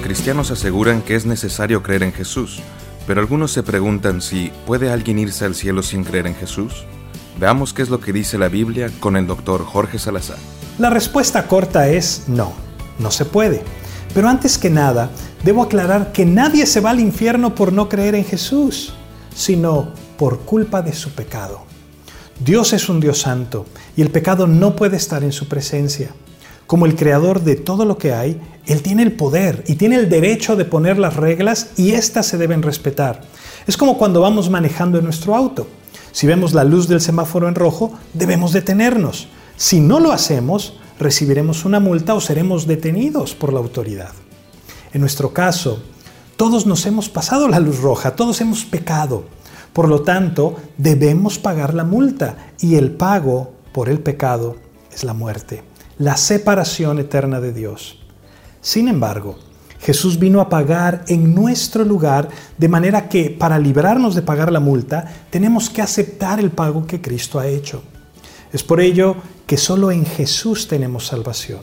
cristianos aseguran que es necesario creer en Jesús, pero algunos se preguntan si puede alguien irse al cielo sin creer en Jesús. Veamos qué es lo que dice la Biblia con el doctor Jorge Salazar. La respuesta corta es no, no se puede. Pero antes que nada, debo aclarar que nadie se va al infierno por no creer en Jesús, sino por culpa de su pecado. Dios es un Dios santo y el pecado no puede estar en su presencia. Como el creador de todo lo que hay, Él tiene el poder y tiene el derecho de poner las reglas y éstas se deben respetar. Es como cuando vamos manejando en nuestro auto. Si vemos la luz del semáforo en rojo, debemos detenernos. Si no lo hacemos, recibiremos una multa o seremos detenidos por la autoridad. En nuestro caso, todos nos hemos pasado la luz roja, todos hemos pecado. Por lo tanto, debemos pagar la multa y el pago por el pecado es la muerte, la separación eterna de Dios. Sin embargo, Jesús vino a pagar en nuestro lugar, de manera que para librarnos de pagar la multa, tenemos que aceptar el pago que Cristo ha hecho. Es por ello que solo en Jesús tenemos salvación.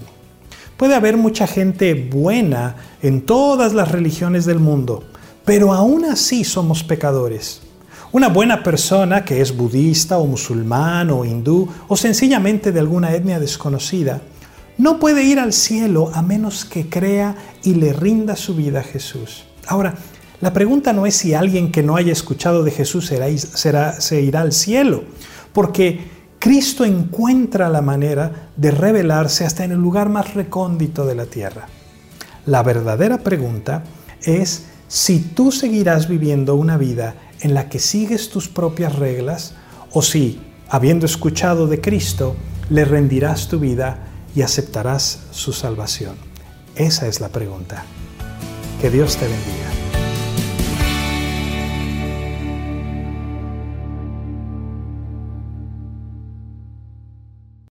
Puede haber mucha gente buena en todas las religiones del mundo, pero aún así somos pecadores. Una buena persona que es budista o musulmán o hindú o sencillamente de alguna etnia desconocida, no puede ir al cielo a menos que crea y le rinda su vida a Jesús. Ahora, la pregunta no es si alguien que no haya escuchado de Jesús será, se irá al cielo, porque Cristo encuentra la manera de revelarse hasta en el lugar más recóndito de la tierra. La verdadera pregunta es si tú seguirás viviendo una vida en la que sigues tus propias reglas o si, habiendo escuchado de Cristo, le rendirás tu vida y aceptarás su salvación. Esa es la pregunta. Que Dios te bendiga.